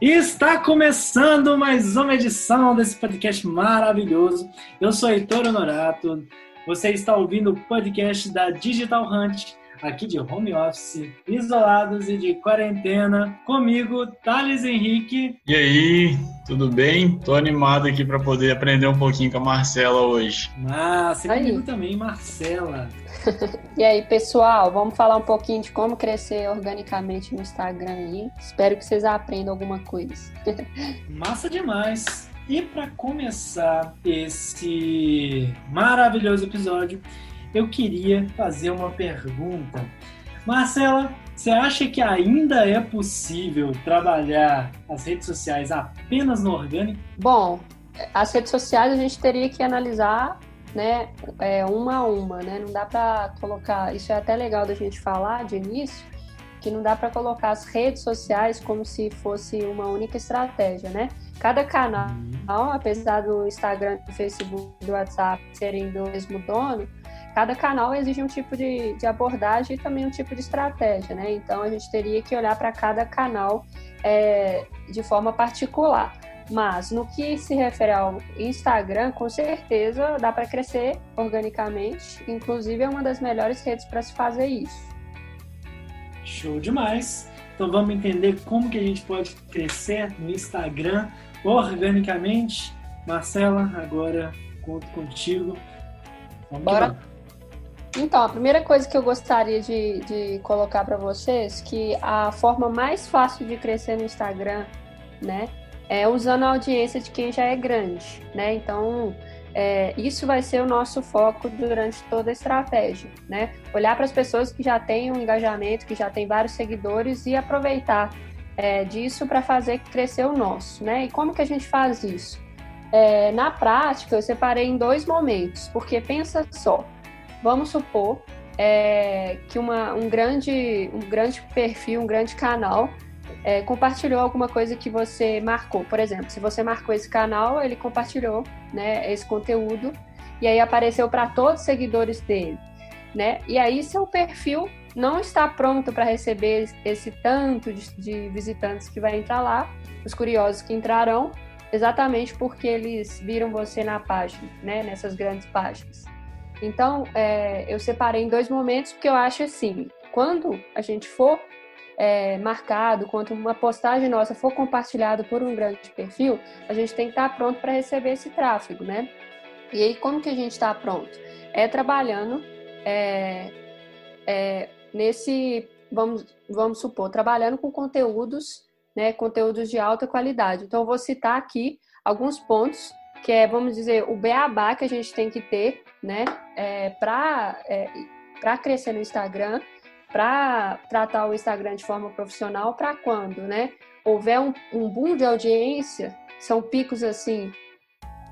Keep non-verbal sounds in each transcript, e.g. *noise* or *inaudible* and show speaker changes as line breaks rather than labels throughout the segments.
Está começando mais uma edição desse podcast maravilhoso. Eu sou Heitor Honorato. Você está ouvindo o podcast da Digital Hunt, aqui de home office, isolados e de quarentena. Comigo, Thales Henrique.
E aí, tudo bem? Tô animado aqui para poder aprender um pouquinho com a Marcela hoje.
Massa, e comigo também, Marcela. *laughs*
e aí, pessoal, vamos falar um pouquinho de como crescer organicamente no Instagram aí. Espero que vocês aprendam alguma coisa. *laughs*
Massa demais! E para começar esse maravilhoso episódio, eu queria fazer uma pergunta. Marcela, você acha que ainda é possível trabalhar as redes sociais apenas no orgânico?
Bom, as redes sociais a gente teria que analisar né, é, uma a uma, né? Não dá para colocar, isso é até legal da gente falar de início, que não dá para colocar as redes sociais como se fosse uma única estratégia, né? Cada canal, uhum. apesar do Instagram, do Facebook, do WhatsApp serem do mesmo dono, cada canal exige um tipo de, de abordagem e também um tipo de estratégia, né? Então a gente teria que olhar para cada canal é, de forma particular. Mas no que se refere ao Instagram, com certeza dá para crescer organicamente. Inclusive é uma das melhores redes para se fazer isso.
Show demais! Então vamos entender como que a gente pode crescer no Instagram organicamente. Marcela, agora conto contigo.
Vamos Bora. Então, a primeira coisa que eu gostaria de, de colocar para vocês que a forma mais fácil de crescer no Instagram, né, é, usando a audiência de quem já é grande, né? Então, é, isso vai ser o nosso foco durante toda a estratégia, né? Olhar para as pessoas que já têm um engajamento, que já têm vários seguidores e aproveitar é, disso para fazer crescer o nosso, né? E como que a gente faz isso? É, na prática, eu separei em dois momentos, porque pensa só, vamos supor é, que uma, um, grande, um grande perfil, um grande canal é, compartilhou alguma coisa que você marcou. Por exemplo, se você marcou esse canal, ele compartilhou né, esse conteúdo e aí apareceu para todos os seguidores dele. Né? E aí seu perfil não está pronto para receber esse tanto de, de, visitantes que vai entrar lá, os curiosos que entrarão, exatamente porque eles viram você na página, né? nessas grandes páginas. Então, é, eu separei em dois momentos, porque eu acho assim, quando a gente for é, marcado, quando uma postagem nossa for compartilhada por um grande perfil, a gente tem que estar pronto para receber esse tráfego, né? E aí, como que a gente está pronto? É trabalhando é, é, nesse, vamos, vamos supor, trabalhando com conteúdos, né, conteúdos de alta qualidade. Então, eu vou citar aqui alguns pontos que é, vamos dizer, o beabá que a gente tem que ter, né, é, para é, crescer no Instagram para tratar o Instagram de forma profissional para quando, né? Houver um, um boom de audiência, são picos assim,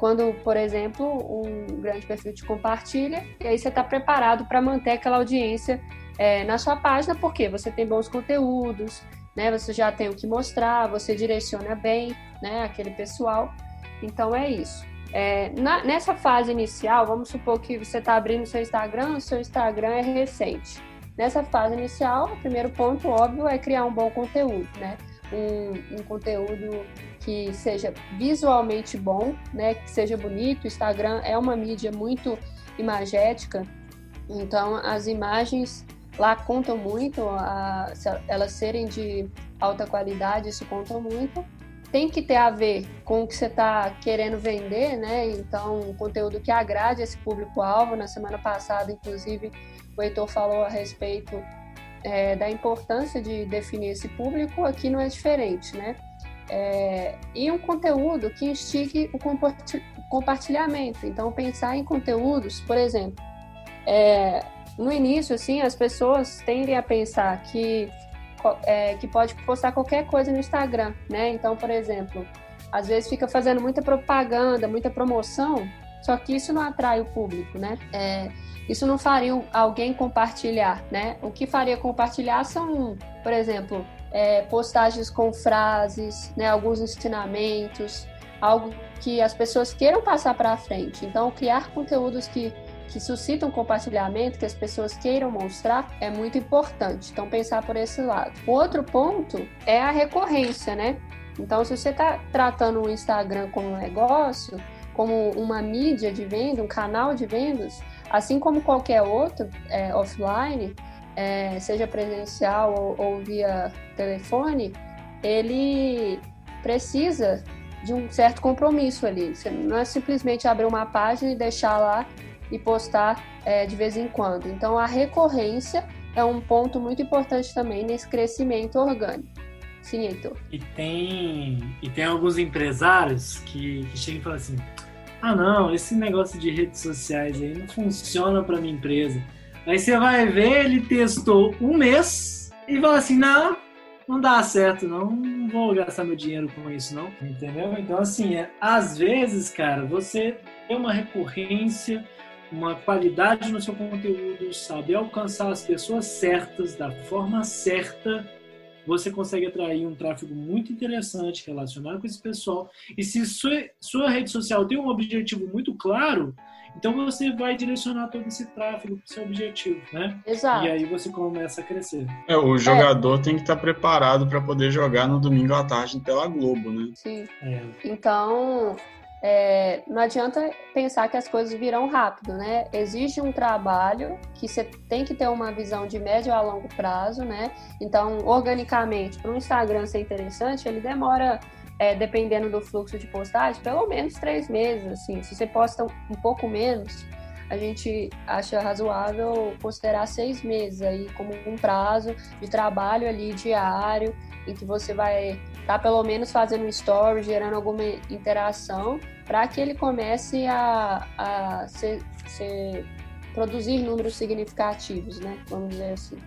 quando, por exemplo, um grande perfil te compartilha, e aí você está preparado para manter aquela audiência é, na sua página, porque você tem bons conteúdos, né? Você já tem o que mostrar, você direciona bem, né? Aquele pessoal. Então é isso. É, na, nessa fase inicial, vamos supor que você está abrindo seu Instagram, o seu Instagram é recente. Nessa fase inicial, o primeiro ponto, óbvio, é criar um bom conteúdo, né? Um, um conteúdo que seja visualmente bom, né? Que seja bonito. O Instagram é uma mídia muito imagética, então as imagens lá contam muito, a, elas serem de alta qualidade, isso conta muito. Tem que ter a ver com o que você está querendo vender, né? Então, um conteúdo que agrade esse público-alvo. Na semana passada, inclusive, o Heitor falou a respeito é, da importância de definir esse público, aqui não é diferente, né? É, e um conteúdo que instigue o compartilhamento. Então, pensar em conteúdos, por exemplo, é, no início, assim, as pessoas tendem a pensar que, é, que pode postar qualquer coisa no Instagram, né? Então, por exemplo, às vezes fica fazendo muita propaganda, muita promoção, só que isso não atrai o público, né? É, isso não faria alguém compartilhar, né? O que faria compartilhar são, por exemplo, é, postagens com frases, né, alguns ensinamentos, algo que as pessoas queiram passar para frente. Então, criar conteúdos que, que suscitam compartilhamento, que as pessoas queiram mostrar, é muito importante. Então, pensar por esse lado. O outro ponto é a recorrência, né? Então, se você está tratando o Instagram como um negócio, como uma mídia de venda, um canal de vendas, assim como qualquer outro é, offline, é, seja presencial ou, ou via telefone, ele precisa de um certo compromisso ali. Você não é simplesmente abrir uma página e deixar lá e postar é, de vez em quando. Então, a recorrência é um ponto muito importante também nesse crescimento orgânico. Sim, Heitor.
E tem, e tem alguns empresários que, que chegam e falam assim: ah, não, esse negócio de redes sociais aí não funciona para minha empresa. Aí você vai ver, ele testou um mês e fala assim: não, não dá certo, não, não vou gastar meu dinheiro com isso, não. Entendeu? Então, assim, é, às vezes, cara, você tem uma recorrência, uma qualidade no seu conteúdo, saber alcançar as pessoas certas, da forma certa você consegue atrair um tráfego muito interessante relacionado com esse pessoal. E se sua, sua rede social tem um objetivo muito claro, então você vai direcionar todo esse tráfego para o seu objetivo, né?
Exato.
E aí você começa a crescer.
É, o jogador é. tem que estar preparado para poder jogar no domingo à tarde pela Globo, né?
Sim. É. Então, é, não adianta pensar que as coisas virão rápido, né? Exige um trabalho que você tem que ter uma visão de médio a longo prazo, né? Então, organicamente, para o Instagram ser interessante, ele demora, é, dependendo do fluxo de postagem, pelo menos três meses, assim. Se você posta um pouco menos, a gente acha razoável considerar seis meses aí como um prazo de trabalho ali diário, em que você vai tá pelo menos fazendo um story, gerando alguma interação, para que ele comece a, a ser, ser, produzir números significativos, né? Vamos dizer assim.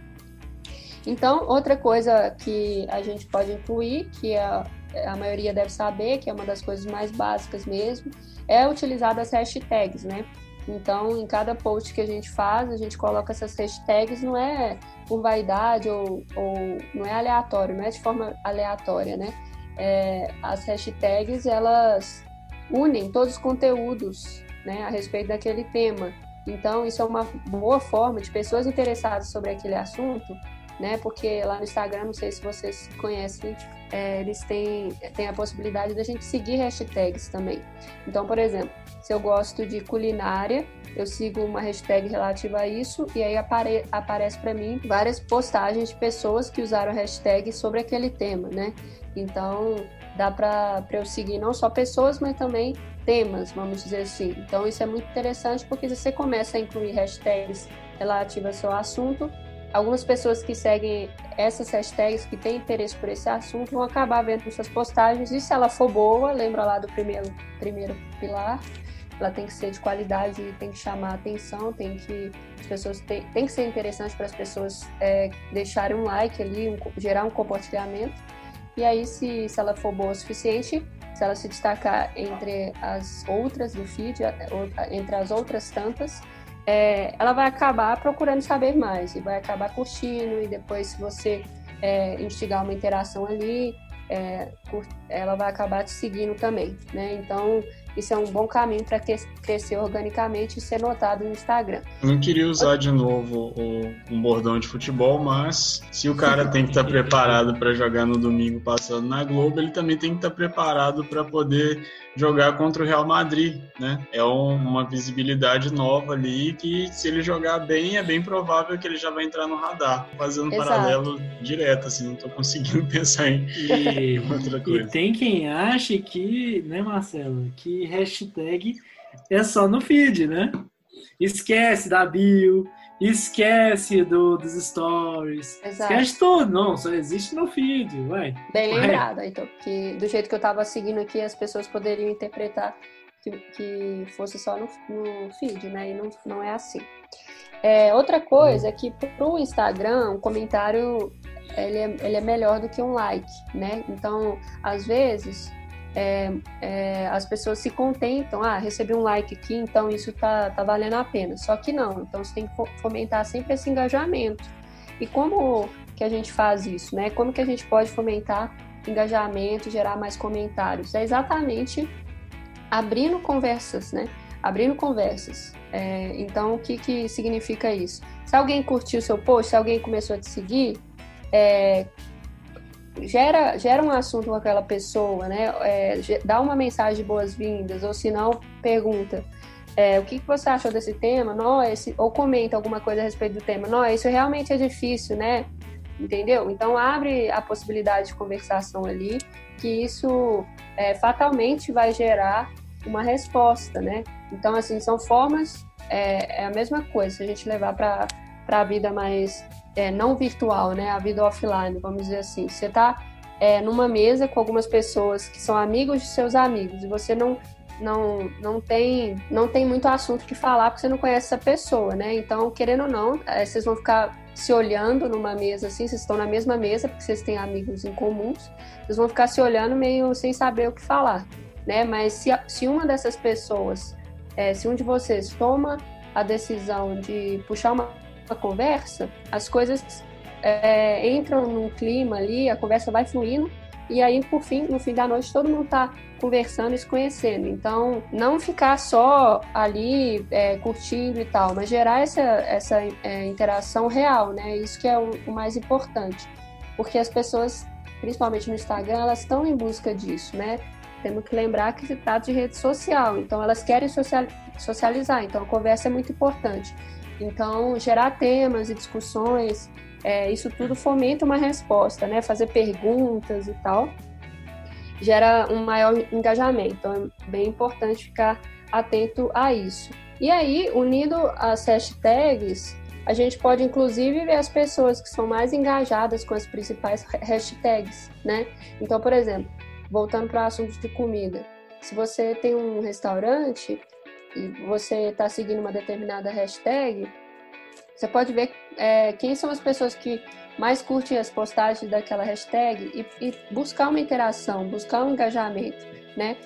Então, outra coisa que a gente pode incluir, que a, a maioria deve saber, que é uma das coisas mais básicas mesmo, é utilizar as hashtags, né? Então, em cada post que a gente faz, a gente coloca essas hashtags, não é por vaidade ou, ou não é aleatório, não é de forma aleatória, né? É, as hashtags, elas unem todos os conteúdos né, a respeito daquele tema. Então, isso é uma boa forma de pessoas interessadas sobre aquele assunto, né? Porque lá no Instagram, não sei se vocês conhecem, é, eles têm, têm a possibilidade da gente seguir hashtags também. Então, por exemplo, se eu gosto de culinária, eu sigo uma hashtag relativa a isso e aí apare, aparece para mim várias postagens de pessoas que usaram hashtag sobre aquele tema, né? Então dá para eu seguir não só pessoas, mas também temas, vamos dizer assim. Então isso é muito interessante porque você começa a incluir hashtags relativas ao seu assunto, algumas pessoas que seguem essas hashtags, que têm interesse por esse assunto, vão acabar vendo suas postagens e se ela for boa, lembra lá do primeiro, primeiro pilar, ela tem que ser de qualidade, tem que chamar atenção, tem que as pessoas tem, tem que ser interessante para as pessoas é, deixarem um like ali, um, gerar um compartilhamento. E aí, se, se ela for boa o suficiente, se ela se destacar entre as outras do feed, entre as outras tantas, é, ela vai acabar procurando saber mais e vai acabar curtindo. E depois, se você é, instigar uma interação ali, é, ela vai acabar te seguindo também, né? Então, isso é um bom caminho para crescer organicamente e ser notado no Instagram.
Eu não queria usar de novo o, um bordão de futebol, mas se o cara tem que estar tá preparado para jogar no domingo passando na Globo, ele também tem que estar tá preparado para poder jogar contra o Real Madrid, né? É um, uma visibilidade nova ali que se ele jogar bem, é bem provável que ele já vai entrar no radar. Fazendo Exato. paralelo direto, assim, não estou conseguindo *laughs* pensar em
e, outra coisa. E tem quem ache que, né, Marcelo, que hashtag é só no feed, né? Esquece da bio, esquece do, dos stories, Exato. esquece tudo. Não, só existe no feed, vai.
Bem lembrado, então, que do jeito que eu estava seguindo aqui, as pessoas poderiam interpretar que, que fosse só no, no feed, né? E não, não é assim. É, outra coisa é que para o Instagram, um comentário ele é, ele é melhor do que um like, né? Então, às vezes, é, é, as pessoas se contentam, ah, recebi um like aqui, então isso tá, tá valendo a pena. Só que não, então você tem que fomentar sempre esse engajamento. E como que a gente faz isso, né? Como que a gente pode fomentar engajamento, gerar mais comentários? É exatamente abrindo conversas, né? Abrindo conversas. É, então, o que, que significa isso? Se alguém curtiu seu post, se alguém começou a te seguir, é, gera, gera um assunto com aquela pessoa, né? É, dá uma mensagem de boas-vindas, ou se não, pergunta. É, o que, que você achou desse tema? Não, esse, ou comenta alguma coisa a respeito do tema. Não, isso realmente é difícil, né? Entendeu? Então abre a possibilidade de conversação ali, que isso é, fatalmente vai gerar uma resposta, né? Então, assim, são formas, é, é a mesma coisa, se a gente levar para a vida mais é, não virtual, né? A vida offline, vamos dizer assim. Você está é, numa mesa com algumas pessoas que são amigos de seus amigos e você não não, não tem não tem muito assunto que falar porque você não conhece essa pessoa, né? Então, querendo ou não, é, vocês vão ficar se olhando numa mesa assim, vocês estão na mesma mesa porque vocês têm amigos em comuns, vocês vão ficar se olhando meio sem saber o que falar, né? Mas se, se uma dessas pessoas, é, se um de vocês toma a decisão de puxar uma, conversa, as coisas é, entram num clima ali, a conversa vai fluindo e aí, por fim, no fim da noite, todo mundo está conversando e se conhecendo. Então, não ficar só ali é, curtindo e tal, mas gerar essa, essa é, interação real, né? Isso que é o, o, mais importante. Porque as pessoas, principalmente no Instagram, elas estão em busca disso, né? Temos que lembrar que se trata de rede social, então elas querem socializar, então a conversa é muito importante. Então, gerar temas e discussões é, isso tudo fomenta uma resposta, né? Fazer perguntas e tal gera um maior engajamento. Então é bem importante ficar atento a isso. E aí, unido às hashtags, a gente pode inclusive ver as pessoas que são mais engajadas com as principais hashtags, né? Então, por exemplo, voltando para o assunto de comida, se você tem um restaurante e você está seguindo uma determinada hashtag, você pode ver é, quem são as pessoas que mais curtem as postagens daquela hashtag e, e buscar uma interação, buscar um engajamento, né?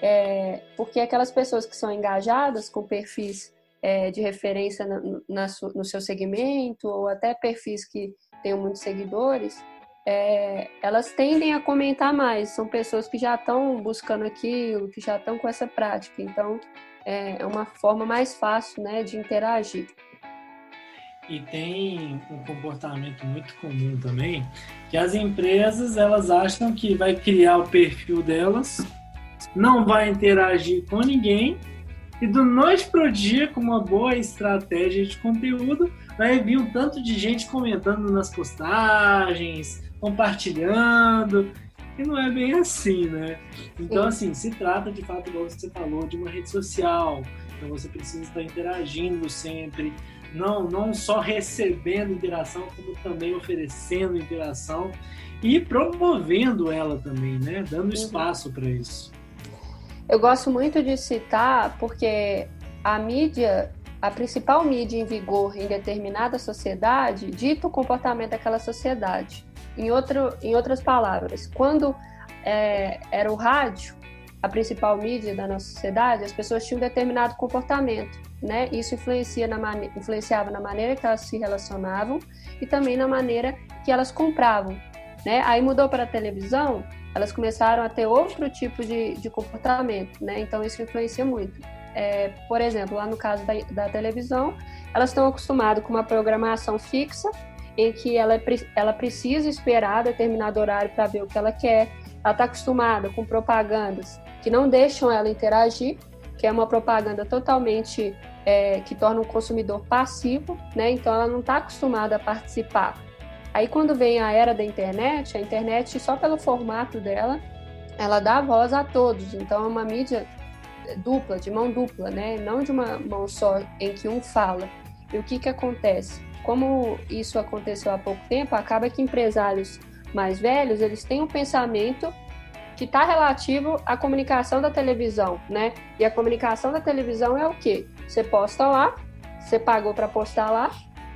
É, porque aquelas pessoas que são engajadas com perfis é, de referência na, na, no seu segmento ou até perfis que tenham muitos seguidores, é, elas tendem a comentar mais. São pessoas que já estão buscando aquilo, que já estão com essa prática. Então, é, é uma forma mais fácil né, de interagir.
E tem um comportamento muito comum também, que as empresas elas acham que vai criar o perfil delas, não vai interagir com ninguém e do noite pro dia com uma boa estratégia de conteúdo vai vir um tanto de gente comentando nas postagens, compartilhando e não é bem assim, né? Então assim se trata de fato, igual você falou, de uma rede social, então você precisa estar interagindo sempre não, não só recebendo interação, como também oferecendo interação e promovendo ela também, né? Dando uhum. espaço para isso.
Eu gosto muito de citar porque a mídia, a principal mídia em vigor em determinada sociedade, dita o comportamento daquela sociedade. Em, outro, em outras palavras, quando é, era o rádio, a principal mídia da nossa sociedade, as pessoas tinham um determinado comportamento, né? Isso influencia na influenciava na maneira que elas se relacionavam e também na maneira que elas compravam, né? Aí mudou para a televisão, elas começaram a ter outro tipo de, de comportamento, né? Então isso influencia muito. É, por exemplo, lá no caso da, da televisão, elas estão acostumadas com uma programação fixa em que ela, ela precisa esperar determinado horário para ver o que ela quer. Ela está acostumada com propagandas que não deixam ela interagir, que é uma propaganda totalmente é, que torna o consumidor passivo, né? Então ela não está acostumada a participar. Aí quando vem a era da internet, a internet só pelo formato dela, ela dá voz a todos. Então é uma mídia dupla, de mão dupla, né? Não de uma mão só em que um fala. E o que que acontece? Como isso aconteceu há pouco tempo, acaba que empresários mais velhos eles têm um pensamento que está relativo à comunicação da televisão, né? E a comunicação da televisão é o quê? Você posta lá, você pagou para postar lá,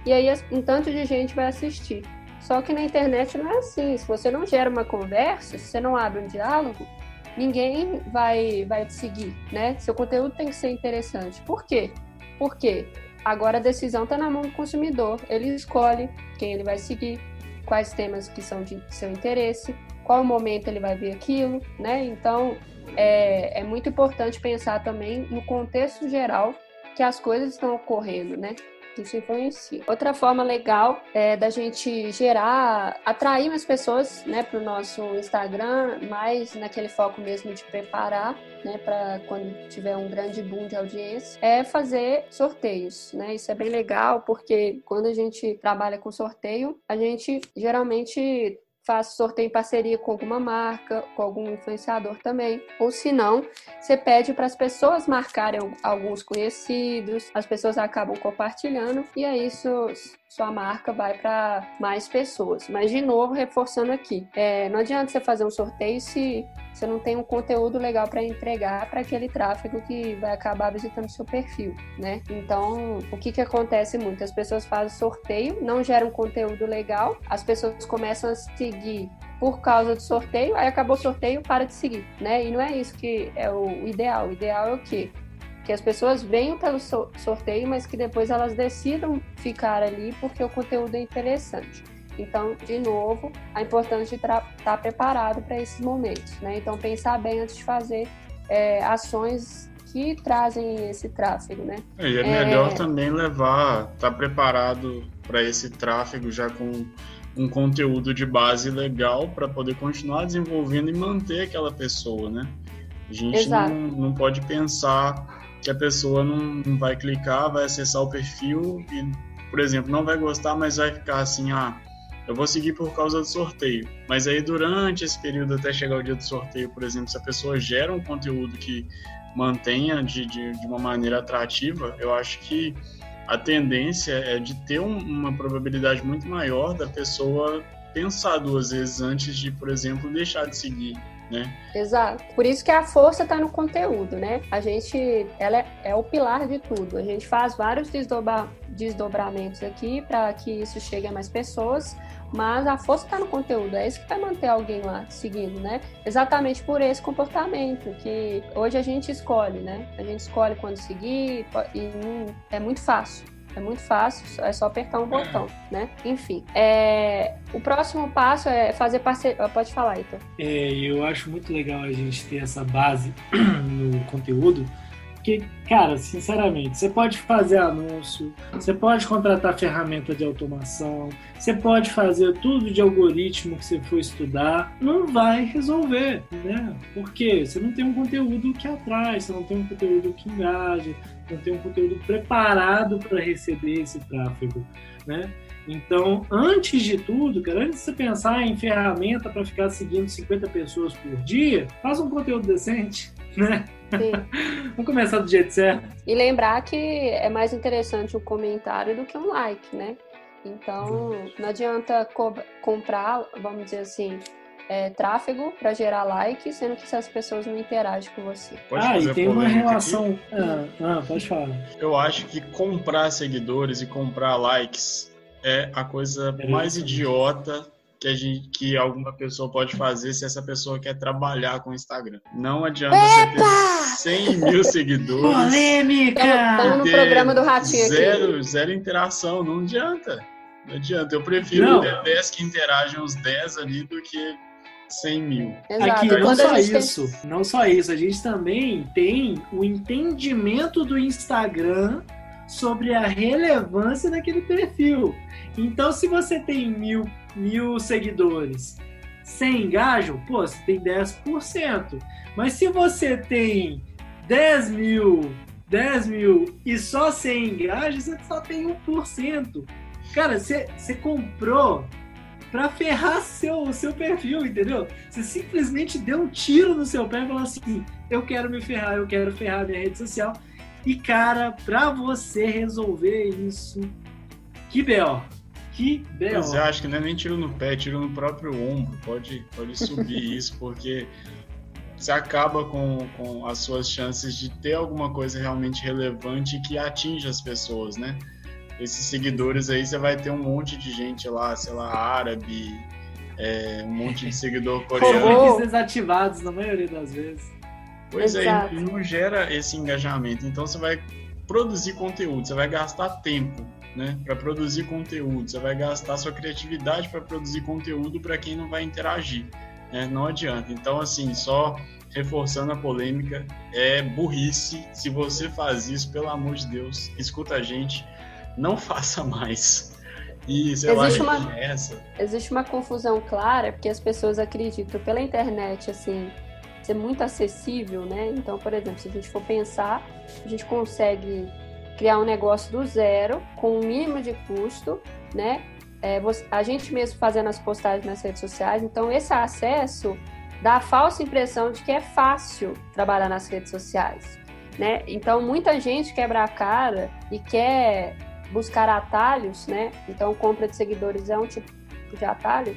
e aí um tanto de gente vai assistir. Só que na internet não é assim. Se você não gera uma conversa, se você não abre um diálogo, ninguém vai, vai te seguir, né? Seu conteúdo tem que ser interessante. Por quê? Porque agora a decisão está na mão do consumidor. Ele escolhe quem ele vai seguir, quais temas que são de seu interesse, qual momento ele vai ver aquilo, né? Então é, é muito importante pensar também no contexto geral que as coisas estão ocorrendo, né? Isso influencia. Outra forma legal é da gente gerar, atrair mais pessoas, né, para o nosso Instagram, mais naquele foco mesmo de preparar, né, para quando tiver um grande boom de audiência, é fazer sorteios, né? Isso é bem legal porque quando a gente trabalha com sorteio, a gente geralmente faz sorteio em parceria com alguma marca, com algum influenciador também. Ou se não, você pede para as pessoas marcarem alguns conhecidos, as pessoas acabam compartilhando e aí isso sua marca vai para mais pessoas. Mas, de novo, reforçando aqui, é, não adianta você fazer um sorteio se você não tem um conteúdo legal para entregar para aquele tráfego que vai acabar visitando seu perfil, né? Então, o que, que acontece muito? As pessoas fazem sorteio, não geram conteúdo legal, as pessoas começam a seguir por causa do sorteio, aí acabou o sorteio, para de seguir, né? E não é isso que é o ideal. O ideal é o quê? Que as pessoas venham pelo sorteio, mas que depois elas decidam ficar ali porque o conteúdo é interessante. Então, de novo, a importância de estar tá preparado para esses momentos, né? Então, pensar bem antes de fazer é, ações que trazem esse tráfego, né?
É, e é, é melhor também levar, estar tá preparado para esse tráfego já com um conteúdo de base legal para poder continuar desenvolvendo e manter aquela pessoa, né? A gente não, não pode pensar que a pessoa não, não vai clicar, vai acessar o perfil e, por exemplo, não vai gostar, mas vai ficar assim, ah, eu vou seguir por causa do sorteio. Mas aí durante esse período até chegar o dia do sorteio, por exemplo, se a pessoa gera um conteúdo que mantenha de, de, de uma maneira atrativa, eu acho que a tendência é de ter um, uma probabilidade muito maior da pessoa pensar duas vezes antes de, por exemplo, deixar de seguir né?
Exato. Por isso que a força está no conteúdo, né? A gente, ela é, é, o pilar de tudo. A gente faz vários desdobra, desdobramentos aqui para que isso chegue a mais pessoas, mas a força está no conteúdo. É isso que vai manter alguém lá seguindo, né? Exatamente por esse comportamento que hoje a gente escolhe, né? A gente escolhe quando seguir e é muito fácil. É muito fácil, é só apertar um botão, né? Enfim, é... o próximo passo é fazer parceria. Pode falar, Ito.
É, eu acho muito legal a gente ter essa base *clears throat* no conteúdo, porque, cara, sinceramente, você pode fazer anúncio, você pode contratar ferramenta de automação, você pode fazer tudo de algoritmo que você for estudar, não vai resolver, né? Porque você não tem um conteúdo que atrai, você não tem um conteúdo que engaja, não tem um conteúdo preparado para receber esse tráfego, né? Então, antes de tudo, cara, antes de você pensar em ferramenta para ficar seguindo 50 pessoas por dia, faz um conteúdo decente, *laughs* né? Vamos começar do jeito certo.
E lembrar que é mais interessante um comentário do que um like, né? Então, não adianta comprar, vamos dizer assim, é, tráfego para gerar like, sendo que essas pessoas não interagem com você.
Pode ah, e tem uma relação. Ah, ah, pode falar.
Eu acho que comprar seguidores e comprar likes é a coisa é mais idiota que, a gente, que alguma pessoa pode fazer se essa pessoa quer trabalhar com o Instagram. Não adianta Epa! você ter 100 mil seguidores.
Polêmica!
Estamos no programa do Ratinho
zero, aqui. Zero interação, não adianta. Não adianta. Eu prefiro não. ter 10 que interagem uns 10 ali do que 100 mil.
Exato. Aqui, não só isso, tem... não só isso, a gente também tem o entendimento do Instagram sobre a relevância daquele perfil. Então, se você tem mil, mil seguidores, sem engajam, pô, você tem 10%. Mas se você tem 10 mil, 10 mil e só 100 engaja, você só tem 1%. Cara, você, você comprou para ferrar seu, seu perfil, entendeu? Você simplesmente deu um tiro no seu pé e falou assim: eu quero me ferrar, eu quero ferrar minha rede social. E, cara, para você resolver isso, que B.O. Que B.O.
Mas eu acho que não é nem tiro no pé, é tiro no próprio ombro. Pode, pode subir *laughs* isso, porque você acaba com, com as suas chances de ter alguma coisa realmente relevante que atinja as pessoas, né? Esses seguidores aí, você vai ter um monte de gente lá, sei lá, árabe, é, um monte de seguidor *laughs* coreano.
desativados na maioria das vezes.
Pois é, Exato. é, não gera esse engajamento. Então você vai produzir conteúdo, você vai gastar tempo, né, para produzir conteúdo, você vai gastar sua criatividade para produzir conteúdo para quem não vai interagir, né? Não adianta. Então assim, só reforçando a polêmica, é burrice. Se você faz isso, pelo amor de Deus, escuta a gente não *laughs* faça mais. E, sei existe lá, uma, essa.
Existe uma confusão clara, porque as pessoas acreditam pela internet, assim, ser muito acessível, né? Então, por exemplo, se a gente for pensar, a gente consegue criar um negócio do zero, com o um mínimo de custo, né? É, a gente mesmo fazendo as postagens nas redes sociais, então esse acesso dá a falsa impressão de que é fácil trabalhar nas redes sociais, né? Então muita gente quebra a cara e quer buscar atalhos, né? Então compra de seguidores é um tipo de atalho,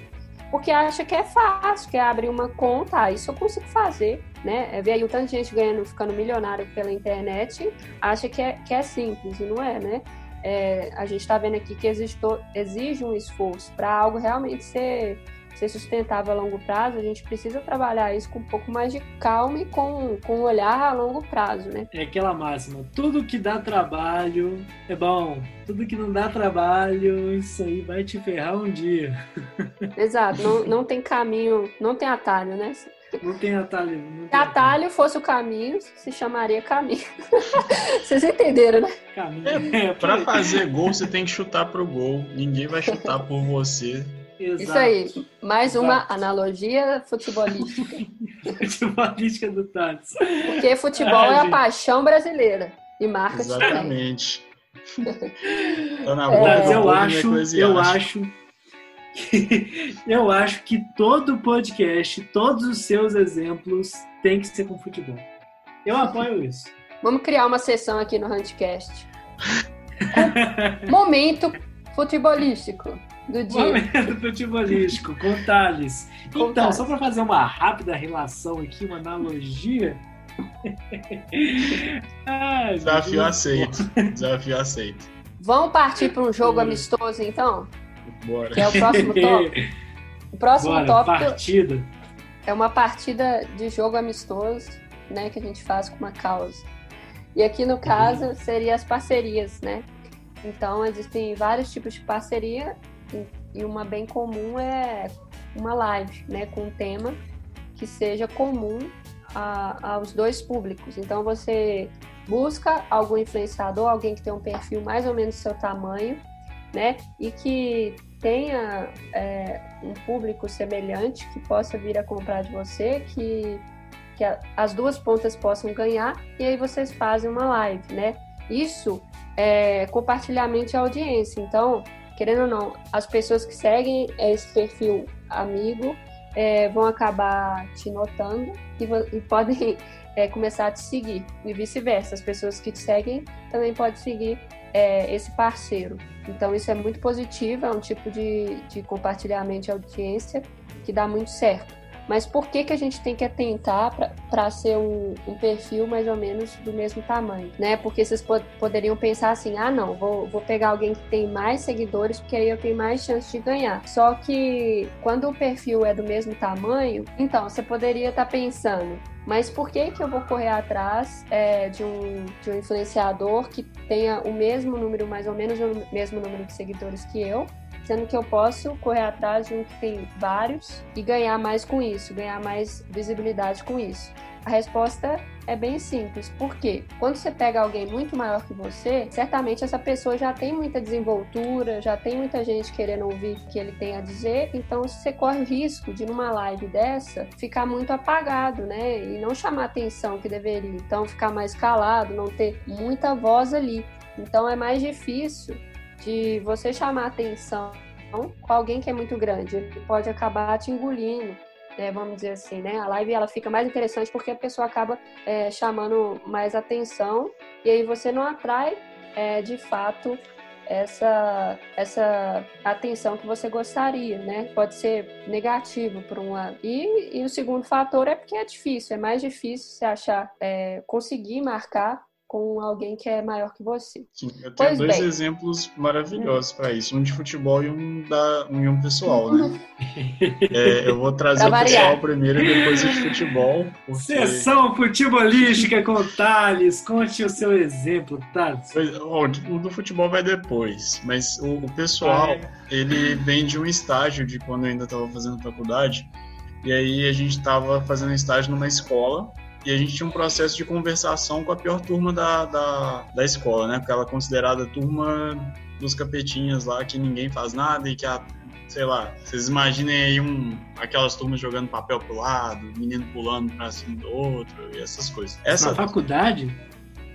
porque acha que é fácil, quer abrir uma conta, ah, isso eu consigo fazer, né? É, ver aí o tanto de gente ganhando, ficando milionário pela internet, acha que é, que é simples, e não é, né? É, a gente está vendo aqui que existe, exige um esforço para algo realmente ser ser sustentável a longo prazo, a gente precisa trabalhar isso com um pouco mais de calma e com, com um olhar a longo prazo, né?
É aquela máxima, tudo que dá trabalho é bom, tudo que não dá trabalho, isso aí vai te ferrar um dia. *laughs*
Exato, não, não tem caminho, não tem atalho, né?
Não tem atalho. Não
tem Se atalho, atalho fosse o caminho, se chamaria caminho. *laughs* Vocês entenderam, né?
Caminho. É, pra fazer gol, você tem que chutar pro gol. Ninguém vai chutar por você.
Exato. Isso aí, mais Exato. uma analogia futebolística. *laughs*
futebolística do Thales.
Porque futebol Ai, é a paixão brasileira e marca
Exatamente. *laughs*
Tá na é, eu acho, eu acho que, *laughs* eu acho que todo podcast, todos os seus exemplos tem que ser com futebol. Eu apoio isso.
Vamos criar uma sessão aqui no Handcast. Momento futebolístico do dia.
Momento futebolístico, com Thales. Com então, só para fazer uma rápida relação aqui, uma analogia. *laughs*
Ai, Desafio aceito. *laughs* Desafio aceito.
Vamos partir para um jogo amistoso, então? Bora. Que é o próximo *laughs* tópico. O próximo Bora, tópico
partida.
é uma partida de jogo amistoso, né, que a gente faz com uma causa. E aqui no caso uhum. seria as parcerias, né? Então existem vários tipos de parceria e uma bem comum é uma live, né, com um tema que seja comum a, aos dois públicos. Então você busca algum influenciador, alguém que tem um perfil mais ou menos do seu tamanho, né, e que tenha é, um público semelhante que possa vir a comprar de você, que, que a, as duas pontas possam ganhar, e aí vocês fazem uma live, né? Isso é compartilhamento de audiência. Então, querendo ou não, as pessoas que seguem esse perfil amigo é, vão acabar te notando e, e podem *laughs* é, começar a te seguir. E vice-versa, as pessoas que te seguem também podem seguir é, esse parceiro. Então, isso é muito positivo, é um tipo de, de compartilhamento de audiência que dá muito certo. Mas por que, que a gente tem que atentar para ser um, um, perfil mais ou menos do mesmo tamanho? Né? Porque vocês pod poderiam pensar assim: ah, não, vou, vou pegar alguém que tem mais seguidores, porque aí eu tenho mais chance de ganhar. Só que quando o perfil é do mesmo tamanho, então você poderia estar tá pensando. Mas por que, que eu vou correr atrás é, de, um, de um influenciador que tenha o mesmo número, mais ou menos o mesmo número de seguidores que eu, sendo que eu posso correr atrás de um que tem vários e ganhar mais com isso, ganhar mais visibilidade com isso. A resposta é bem simples. Por quê? Quando você pega alguém muito maior que você, certamente essa pessoa já tem muita desenvoltura, já tem muita gente querendo ouvir o que ele tem a dizer, então você corre o risco de numa live dessa ficar muito apagado, né? E não chamar a atenção que deveria. Então ficar mais calado, não ter muita voz ali. Então é mais difícil de você chamar atenção com alguém que é muito grande. Ele pode acabar te engolindo, né, vamos dizer assim, né? A live ela fica mais interessante porque a pessoa acaba é, chamando mais atenção e aí você não atrai é, de fato essa, essa atenção que você gostaria, né? Pode ser negativo por um lado. E, e o segundo fator é porque é difícil, é mais difícil você achar, é, conseguir marcar com alguém que é maior que você.
Sim, eu tenho pois dois bem. exemplos maravilhosos para isso, um de futebol e um da um, um pessoal, né? é, eu vou trazer o pessoal primeiro e depois o de futebol.
Porque... Sessão futebolística com o Thales, conte o seu exemplo, Thales.
o do futebol vai depois, mas o, o pessoal, ah, é. ele vem de um estágio de quando eu ainda estava fazendo faculdade, e aí a gente estava fazendo estágio numa escola e a gente tinha um processo de conversação com a pior turma da, da, da escola, né? Porque ela é considerada turma dos capetinhas lá, que ninguém faz nada e que a sei lá, vocês imaginem aí um, aquelas turmas jogando papel pro lado, menino pulando pra cima do outro e essas coisas. Essa
Na faculdade?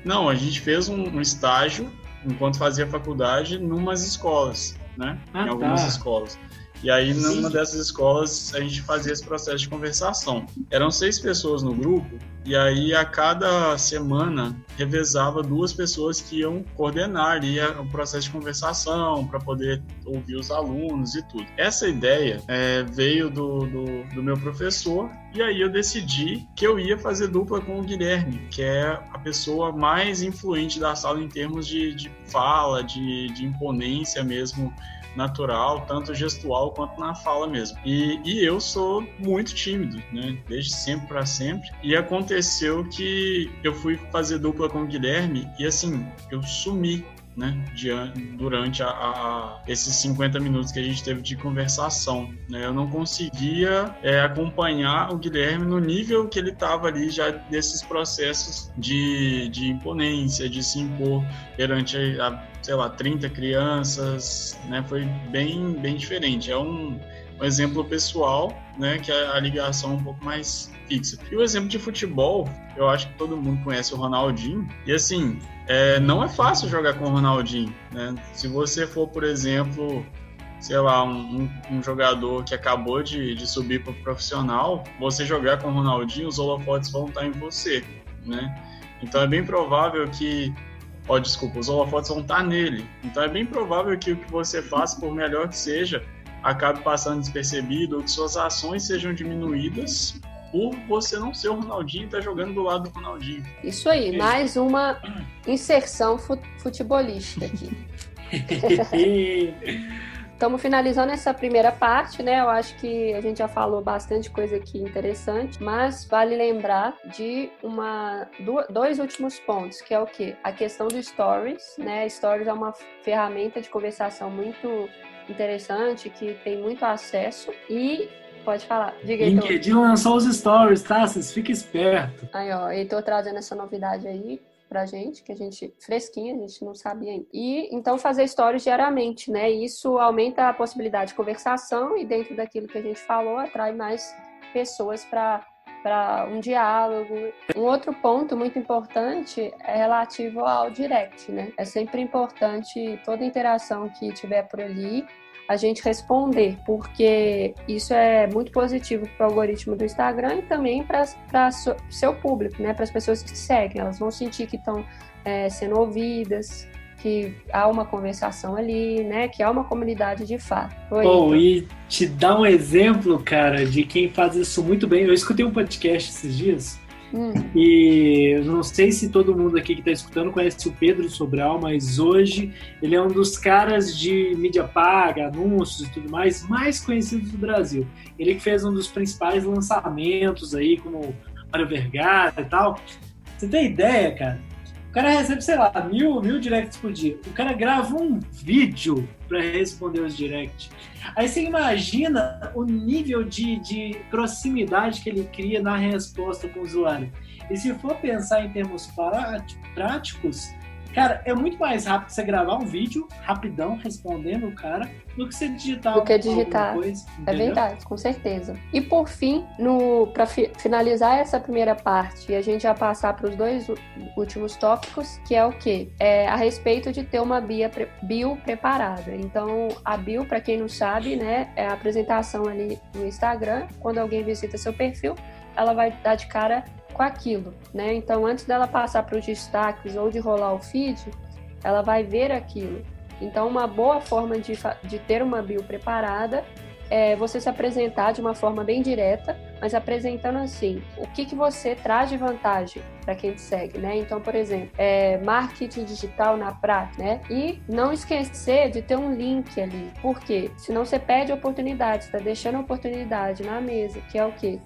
Não, a gente fez um, um estágio enquanto fazia faculdade numas escolas, né?
Ah,
em algumas
tá.
escolas. E aí, numa dessas escolas, a gente fazia esse processo de conversação. Eram seis pessoas no grupo, e aí a cada semana revezava duas pessoas que iam coordenar ali o processo de conversação, para poder ouvir os alunos e tudo. Essa ideia é, veio do, do, do meu professor, e aí eu decidi que eu ia fazer dupla com o Guilherme, que é a pessoa mais influente da sala em termos de, de fala, de, de imponência mesmo natural, tanto gestual quanto na fala mesmo. E, e eu sou muito tímido, né? Desde sempre para sempre. E aconteceu que eu fui fazer dupla com o Guilherme e assim, eu sumi. Né, durante a- a- esses 50 minutos que a gente teve de conversação. Né? Eu não conseguia é, acompanhar o Guilherme no nível que ele estava ali já desses processos de, de imponência, de se impor perante a, sei lá, 30 crianças, né? Foi bem, bem diferente. É um, um exemplo pessoal, né? Que a, a ligação é um pouco mais fixa. E o exemplo de futebol, eu acho que todo mundo conhece o Ronaldinho. E assim, é, não é fácil jogar com o Ronaldinho, né? Se você for, por exemplo, sei lá, um, um- um jogador que acabou de, de subir para o profissional, você jogar com o Ronaldinho, os holofotes vão estar em você, né? Então é bem provável que Ó, desculpa, os holofotes vão estar nele. Então é bem provável que o que você faça, por melhor que seja, acabe passando despercebido ou que suas ações sejam diminuídas por você não ser o Ronaldinho e estar jogando do lado do Ronaldinho.
Isso aí, mais uma inserção fu- futebolística aqui. *laughs* Estamos finalizando essa primeira parte, né? Eu acho que a gente já falou bastante coisa aqui interessante, mas vale lembrar de uma dois últimos pontos, que é o quê? A questão do stories, né? Stories é uma ferramenta de conversação muito interessante que tem muito acesso e pode falar. Diga Heitor.
LinkedIn lançou os stories, tá? Vocês fiquem espertos.
Aí, ó, Heitor trazendo essa novidade aí pra gente, que a gente, fresquinha, a gente não sabia ainda. E, então, fazer stories diariamente, né? Isso aumenta a possibilidade de conversação e dentro daquilo que a gente falou, atrai mais pessoas para para um diálogo. Um outro ponto muito importante é relativo ao direct, né? É sempre importante toda interação que tiver por ali a gente responder, porque isso é muito positivo para o algoritmo do Instagram e também para o seu público, né? Para as pessoas que te seguem. Elas vão sentir que estão é, sendo ouvidas, que há uma conversação ali, né? Que há uma comunidade de fato. Oi,
e te dar um exemplo, cara, de quem faz isso muito bem. Eu escutei um podcast esses dias
Hum,
e não sei se todo mundo aqui que está escutando conhece o Pedro Sobral, mas hoje ele é um dos caras de mídia paga, anúncios e tudo mais, mais conhecidos do Brasil. Ele que fez um dos principais lançamentos aí, como Mário Vergara e tal. Você tem ideia, cara? Cara recebe, sei lá, mil, mil directs por dia. O cara grava um vídeo para responder os directs. Aí você imagina o nível de, de proximidade que ele cria na resposta com o usuário. E se for pensar em termos práticos, cara, é muito mais rápido você gravar um vídeo rapidão respondendo o cara do que você digitar,
Do que digitar.
coisa.
É verdade, com certeza. E por fim, para finalizar essa primeira parte e a gente já passar para os dois últimos tópicos, que é o quê? É a respeito de ter uma pre- bio preparada. Então, a bio, para quem não sabe, né, é a apresentação ali no Instagram. Quando alguém visita seu perfil, ela vai dar de cara com aquilo, né? Então, antes dela passar para os destaques ou de rolar o feed, ela vai ver aquilo. Então, uma boa forma de, de ter uma bio preparada é você se apresentar de uma forma bem direta, mas apresentando assim, o que, que você traz de vantagem para quem te segue, né? Então, por exemplo, é, marketing digital na prática, né? E não esquecer de ter um link ali, porque senão você perde oportunidade, está deixando oportunidade na mesa, que é o quê?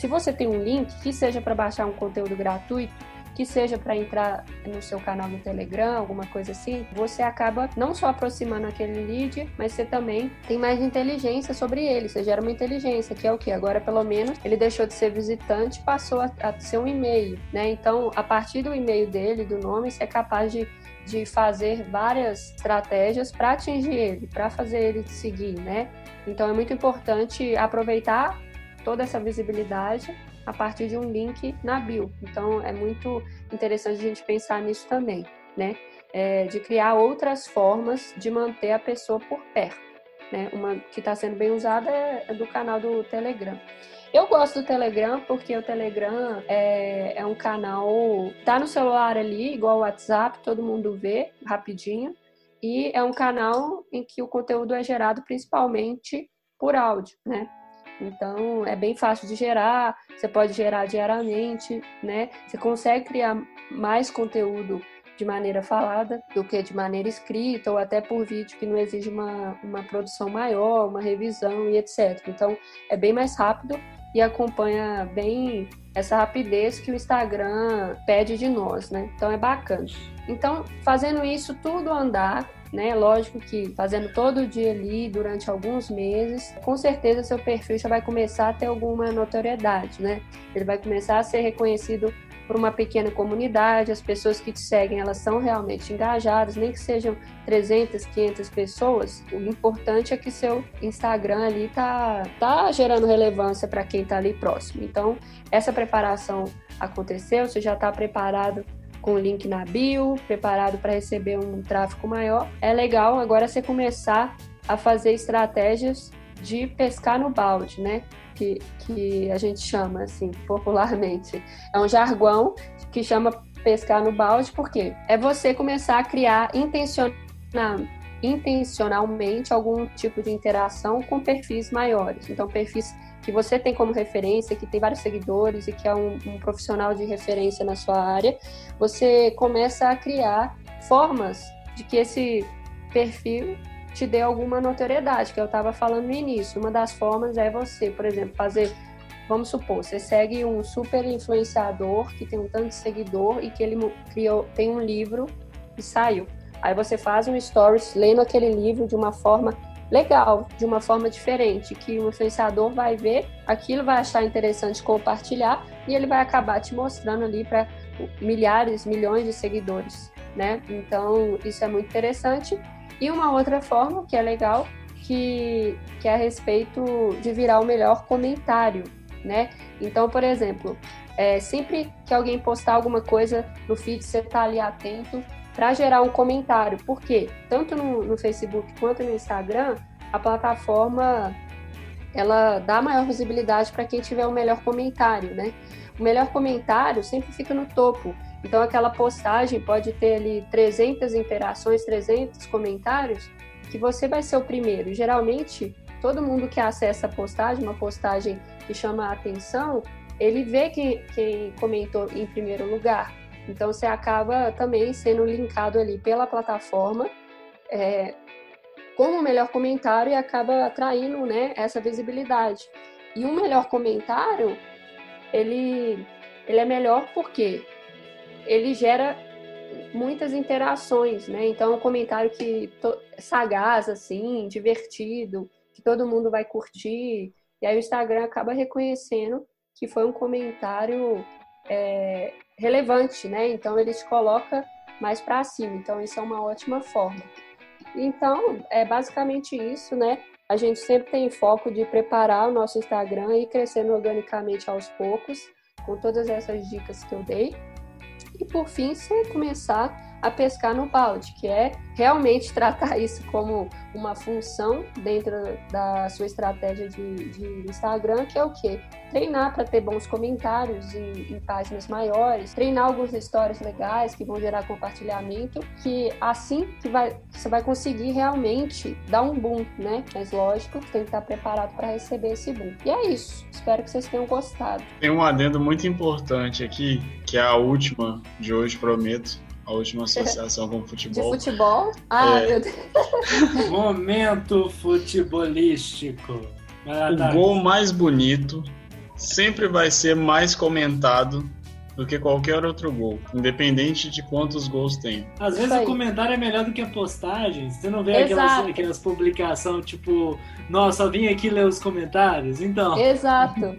Se você tem um link, que seja para baixar um conteúdo gratuito, que seja para entrar no seu canal no Telegram, alguma coisa assim, você acaba não só aproximando aquele lead, mas você também tem mais inteligência sobre ele. Você gera uma inteligência, que é o que? Agora, pelo menos, ele deixou de ser visitante passou a, a ser um e-mail, né? Então, a partir do e-mail dele, do nome, você é capaz de de fazer várias estratégias para atingir ele, para fazer ele seguir, né? Então é muito importante aproveitar toda essa visibilidade a partir de um link na bio. Então é muito interessante a gente pensar nisso também, né? É, de criar outras formas de manter a pessoa por perto. Né? Uma que está sendo bem usada é do canal do Telegram. Eu gosto do Telegram porque o Telegram é, é um canal, tá no celular ali, igual o WhatsApp, todo mundo vê rapidinho. E é um canal em que o conteúdo é gerado principalmente por áudio, né? Então é bem fácil de gerar, você pode gerar diariamente, né? Você consegue criar mais conteúdo de maneira falada do que de maneira escrita ou até por vídeo que não exige uma, uma produção maior, uma revisão e etc. Então é bem mais rápido e acompanha bem essa rapidez que o Instagram pede de nós, né? Então é bacana. Então, fazendo isso tudo andar, né? Lógico que fazendo todo dia ali durante alguns meses, com certeza seu perfil já vai começar a ter alguma notoriedade, né? Ele vai começar a ser reconhecido por uma pequena comunidade, as pessoas que te seguem, elas são realmente engajadas, nem que sejam 300, 500 pessoas, o importante é que seu Instagram ali tá, tá gerando relevância para quem tá ali próximo. Então, essa preparação aconteceu, você já está preparado com o link na bio, preparado para receber um tráfego maior. É legal agora você começar a fazer estratégias de pescar no balde, né? Que, que a gente chama assim popularmente. É um jargão que chama pescar no balde, porque é você começar a criar intencionalmente algum tipo de interação com perfis maiores. Então, perfis que você tem como referência, que tem vários seguidores e que é um, um profissional de referência na sua área, você começa a criar formas de que esse perfil te dê alguma notoriedade, que eu estava falando no início. Uma das formas é você, por exemplo, fazer. Vamos supor, você segue um super influenciador que tem um tanto de seguidor e que ele criou, tem um livro e saiu. Aí você faz um stories lendo aquele livro de uma forma legal, de uma forma diferente, que o influenciador vai ver, aquilo vai achar interessante compartilhar e ele vai acabar te mostrando ali para milhares, milhões de seguidores, né? Então, isso é muito interessante e uma outra forma que é legal, que, que é a respeito de virar o melhor comentário, né? Então, por exemplo, é, sempre que alguém postar alguma coisa no feed, você tá ali atento para gerar um comentário. Por quê? Tanto no, no Facebook quanto no Instagram, a plataforma ela dá maior visibilidade para quem tiver o melhor comentário, né? O melhor comentário sempre fica no topo. Então, aquela postagem pode ter ali 300 interações, 300 comentários, que você vai ser o primeiro. Geralmente, todo mundo que acessa a postagem, uma postagem que chama a atenção, ele vê quem, quem comentou em primeiro lugar. Então, você acaba também sendo linkado ali pela plataforma é, como o melhor comentário e acaba atraindo né, essa visibilidade. E um melhor comentário, ele, ele é melhor porque ele gera muitas interações, né? Então, é um comentário que sagaz, assim, divertido, que todo mundo vai curtir. E aí o Instagram acaba reconhecendo que foi um comentário é, relevante, né? Então, ele te coloca mais para cima. Então, isso é uma ótima forma. Então, é basicamente isso, né? A gente sempre tem foco de preparar o nosso Instagram e crescendo organicamente aos poucos, com todas essas dicas que eu dei. E por fim, você começar a pescar no balde, que é realmente *laughs* tratar isso como uma função dentro da sua estratégia de, de Instagram, que é o quê? Treinar para ter bons comentários em, em, páginas maiores, treinar alguns stories legais que vão gerar compartilhamento, que assim que vai, você vai conseguir realmente dar um boom, né? Mas lógico, tem que estar preparado para receber esse boom. E é isso. Espero que vocês tenham gostado.
Tem um adendo muito importante aqui, que é a última de hoje, prometo a última associação com futebol.
De futebol? Ah, é... meu
Deus. *laughs* Momento futebolístico.
O gol mais bonito sempre vai ser mais comentado do que qualquer outro gol, independente de quantos gols tem.
Às vezes o comentário é melhor do que a postagem. Você não vê aquelas, aquelas publicações tipo, nossa, vim aqui ler os comentários? Então.
Exato.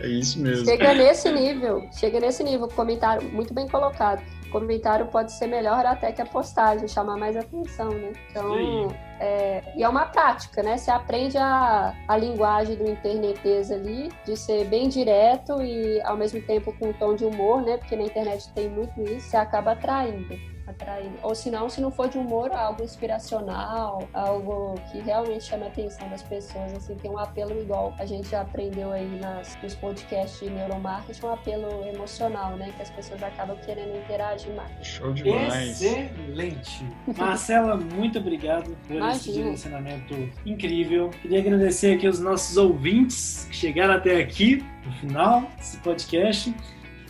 É isso mesmo.
Chega nesse nível, chega nesse nível, comentário muito bem colocado comentário pode ser melhor até que a postagem, chamar mais atenção, né? Então, é, e é uma prática, né? Você aprende a, a linguagem do internetês ali, de ser bem direto e ao mesmo tempo com um tom de humor, né? Porque na internet tem muito isso, você acaba atraindo atraindo. Ou se não, se não for de humor, algo inspiracional, algo que realmente chame a atenção das pessoas, assim, tem um apelo igual a gente já aprendeu aí nas, nos podcasts de neuromarketing, um apelo emocional, né? Que as pessoas acabam querendo interagir mais.
Show demais.
Excelente. Marcela, muito obrigado por Imagina. esse ensinamento incrível. Queria agradecer aqui os nossos ouvintes que chegaram até aqui, no final desse podcast.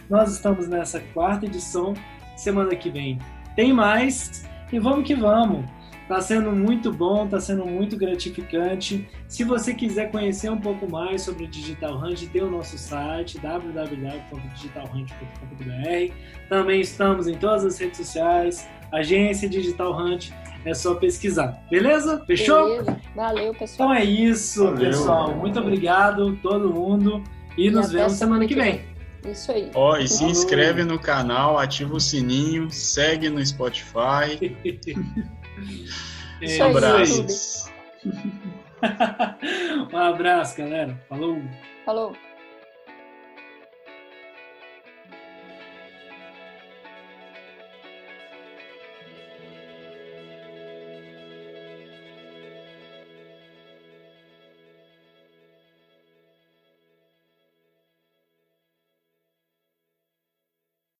Nós estamos nessa quarta edição. Semana que vem tem mais e vamos que vamos. Está sendo muito bom, está sendo muito gratificante. Se você quiser conhecer um pouco mais sobre o Digital Hunt, tem o nosso site www.digitalhunt.com.br. Também estamos em todas as redes sociais, Agência Digital Hunt, é só pesquisar. Beleza? Fechou?
Beleza. Valeu, pessoal.
Então é isso, Valeu. pessoal. Muito obrigado todo mundo e, e nos vemos semana que vem. vem.
Isso aí.
Ó, e se inscreve no canal, ativa o sininho, segue no Spotify. *laughs*
Isso Abraços. *laughs*
um abraço, galera. Falou.
Falou.